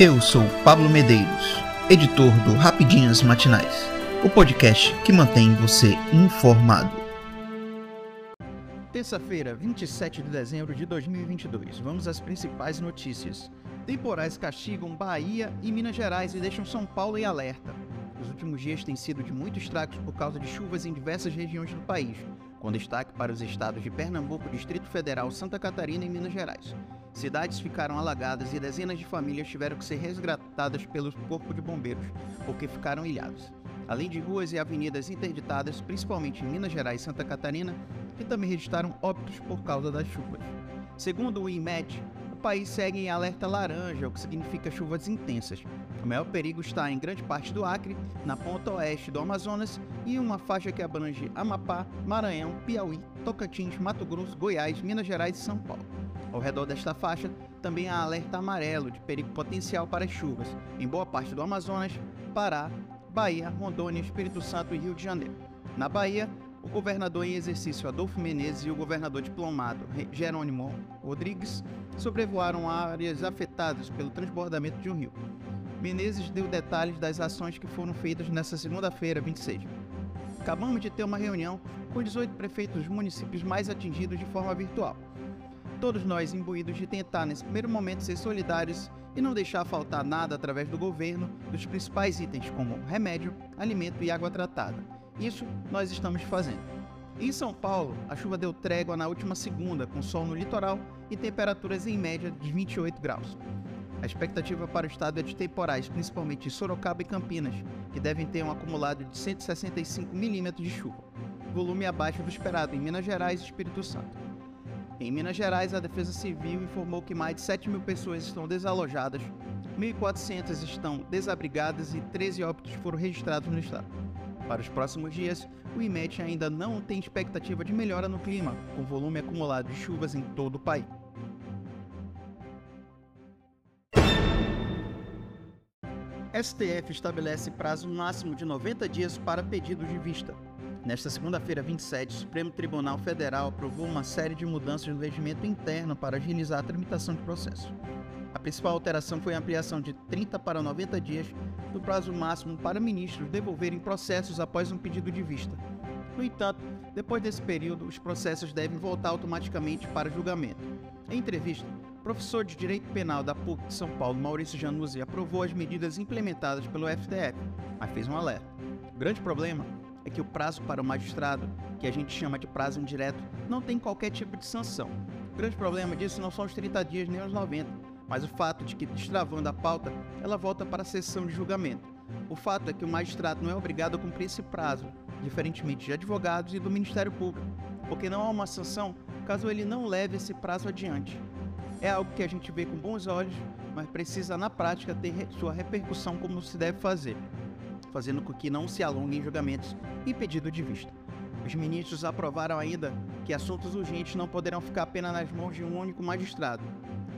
Eu sou Pablo Medeiros, editor do Rapidinhas Matinais, o podcast que mantém você informado. Terça-feira, 27 de dezembro de 2022. Vamos às principais notícias. Temporais castigam Bahia e Minas Gerais e deixam São Paulo em alerta. Os últimos dias têm sido de muitos estragos por causa de chuvas em diversas regiões do país, com destaque para os estados de Pernambuco, Distrito Federal, Santa Catarina e Minas Gerais. Cidades ficaram alagadas e dezenas de famílias tiveram que ser resgatadas pelo Corpo de Bombeiros, porque ficaram ilhados. Além de ruas e avenidas interditadas, principalmente em Minas Gerais e Santa Catarina, que também registraram óbitos por causa das chuvas. Segundo o IMET, o país segue em alerta laranja, o que significa chuvas intensas. O maior perigo está em grande parte do Acre, na ponta oeste do Amazonas e uma faixa que abrange Amapá, Maranhão, Piauí, Tocantins, Mato Grosso, Goiás, Minas Gerais e São Paulo. Ao redor desta faixa, também há alerta amarelo de perigo potencial para chuvas em boa parte do Amazonas, Pará, Bahia, Rondônia, Espírito Santo e Rio de Janeiro. Na Bahia, o governador em exercício Adolfo Menezes e o governador diplomado Jerônimo Rodrigues sobrevoaram áreas afetadas pelo transbordamento de um rio. Menezes deu detalhes das ações que foram feitas nesta segunda-feira, 26. Acabamos de ter uma reunião com 18 prefeitos dos municípios mais atingidos de forma virtual todos nós imbuídos de tentar, nesse primeiro momento, ser solidários e não deixar faltar nada através do governo dos principais itens como remédio, alimento e água tratada. Isso nós estamos fazendo. Em São Paulo, a chuva deu trégua na última segunda, com sol no litoral e temperaturas em média de 28 graus. A expectativa para o estado é de temporais, principalmente em Sorocaba e Campinas, que devem ter um acumulado de 165 milímetros de chuva, volume abaixo do esperado em Minas Gerais e Espírito Santo. Em Minas Gerais, a Defesa Civil informou que mais de 7 mil pessoas estão desalojadas, 1.400 estão desabrigadas e 13 óbitos foram registrados no estado. Para os próximos dias, o IMET ainda não tem expectativa de melhora no clima, com volume acumulado de chuvas em todo o país. STF estabelece prazo máximo de 90 dias para pedido de vista. Nesta segunda-feira, 27, o Supremo Tribunal Federal aprovou uma série de mudanças no regimento interno para agilizar a tramitação de processo. A principal alteração foi a ampliação de 30 para 90 dias do prazo máximo para ministros devolverem processos após um pedido de vista. No entanto, depois desse período, os processos devem voltar automaticamente para julgamento. Em entrevista, professor de Direito Penal da PUC de São Paulo, Maurício Januzzi, aprovou as medidas implementadas pelo FTF, mas fez um alerta. O grande problema é que o prazo para o magistrado, que a gente chama de prazo indireto, não tem qualquer tipo de sanção. O grande problema disso não são os 30 dias nem os 90, mas o fato de que, destravando a pauta, ela volta para a sessão de julgamento. O fato é que o magistrado não é obrigado a cumprir esse prazo, diferentemente de advogados e do Ministério Público, porque não há uma sanção caso ele não leve esse prazo adiante. É algo que a gente vê com bons olhos, mas precisa na prática ter sua repercussão como se deve fazer fazendo com que não se alonguem julgamentos e pedido de vista. Os ministros aprovaram ainda que assuntos urgentes não poderão ficar apenas nas mãos de um único magistrado.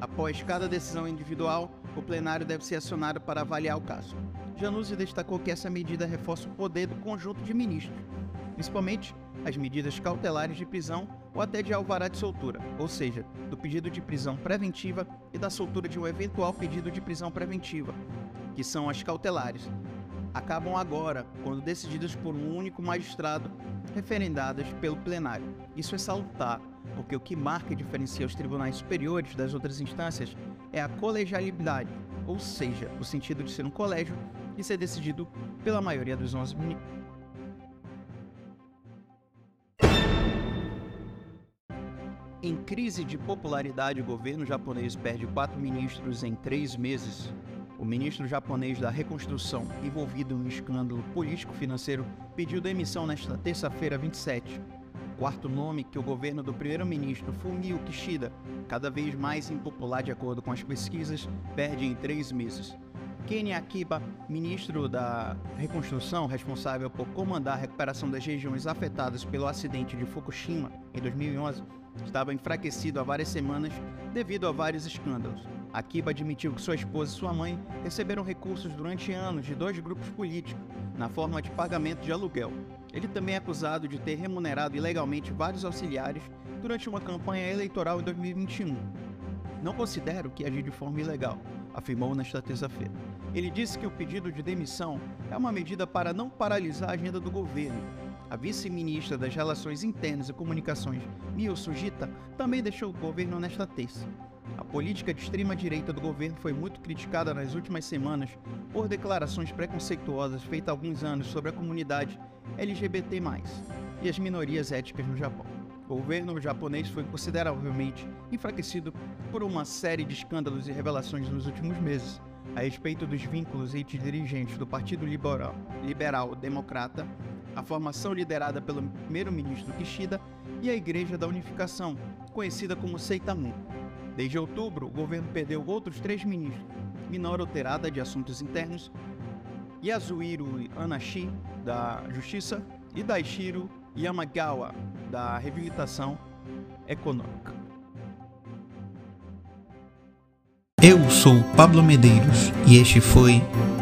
Após cada decisão individual, o plenário deve ser acionado para avaliar o caso. Januzzi destacou que essa medida reforça o poder do conjunto de ministros, principalmente as medidas cautelares de prisão ou até de alvará de soltura, ou seja, do pedido de prisão preventiva e da soltura de um eventual pedido de prisão preventiva, que são as cautelares, acabam agora, quando decididas por um único magistrado, referendadas pelo plenário. Isso é salutar, porque o que marca e diferencia os tribunais superiores das outras instâncias é a colegialidade, ou seja, o sentido de ser um colégio e ser decidido pela maioria dos 11 ministros. Em crise de popularidade, o governo japonês perde quatro ministros em três meses. O ministro japonês da Reconstrução, envolvido em um escândalo político-financeiro, pediu demissão nesta terça-feira 27. O quarto nome que o governo do primeiro-ministro Fumio Kishida, cada vez mais impopular de acordo com as pesquisas, perde em três meses. Kenny Akiba, ministro da Reconstrução, responsável por comandar a recuperação das regiões afetadas pelo acidente de Fukushima em 2011, estava enfraquecido há várias semanas devido a vários escândalos. Akiba admitiu que sua esposa e sua mãe receberam recursos durante anos de dois grupos políticos, na forma de pagamento de aluguel. Ele também é acusado de ter remunerado ilegalmente vários auxiliares durante uma campanha eleitoral em 2021. Não considero que agiu de forma ilegal, afirmou nesta terça-feira. Ele disse que o pedido de demissão é uma medida para não paralisar a agenda do governo. A vice-ministra das Relações Internas e Comunicações, Mio Sujita, também deixou o governo nesta terça. A política de extrema-direita do governo foi muito criticada nas últimas semanas por declarações preconceituosas feitas há alguns anos sobre a comunidade LGBT+, e as minorias étnicas no Japão. O governo japonês foi consideravelmente enfraquecido por uma série de escândalos e revelações nos últimos meses a respeito dos vínculos entre dirigentes do Partido Liberal, Liberal Democrata, a formação liderada pelo primeiro-ministro Kishida e a Igreja da Unificação, conhecida como Seitamu. Desde outubro, o governo perdeu outros três ministros: Minoru Terada, de Assuntos Internos, Yasuhiro Anashi, da Justiça, e Daishiro Yamagawa, da Reabilitação Econômica. Eu sou Pablo Medeiros e este foi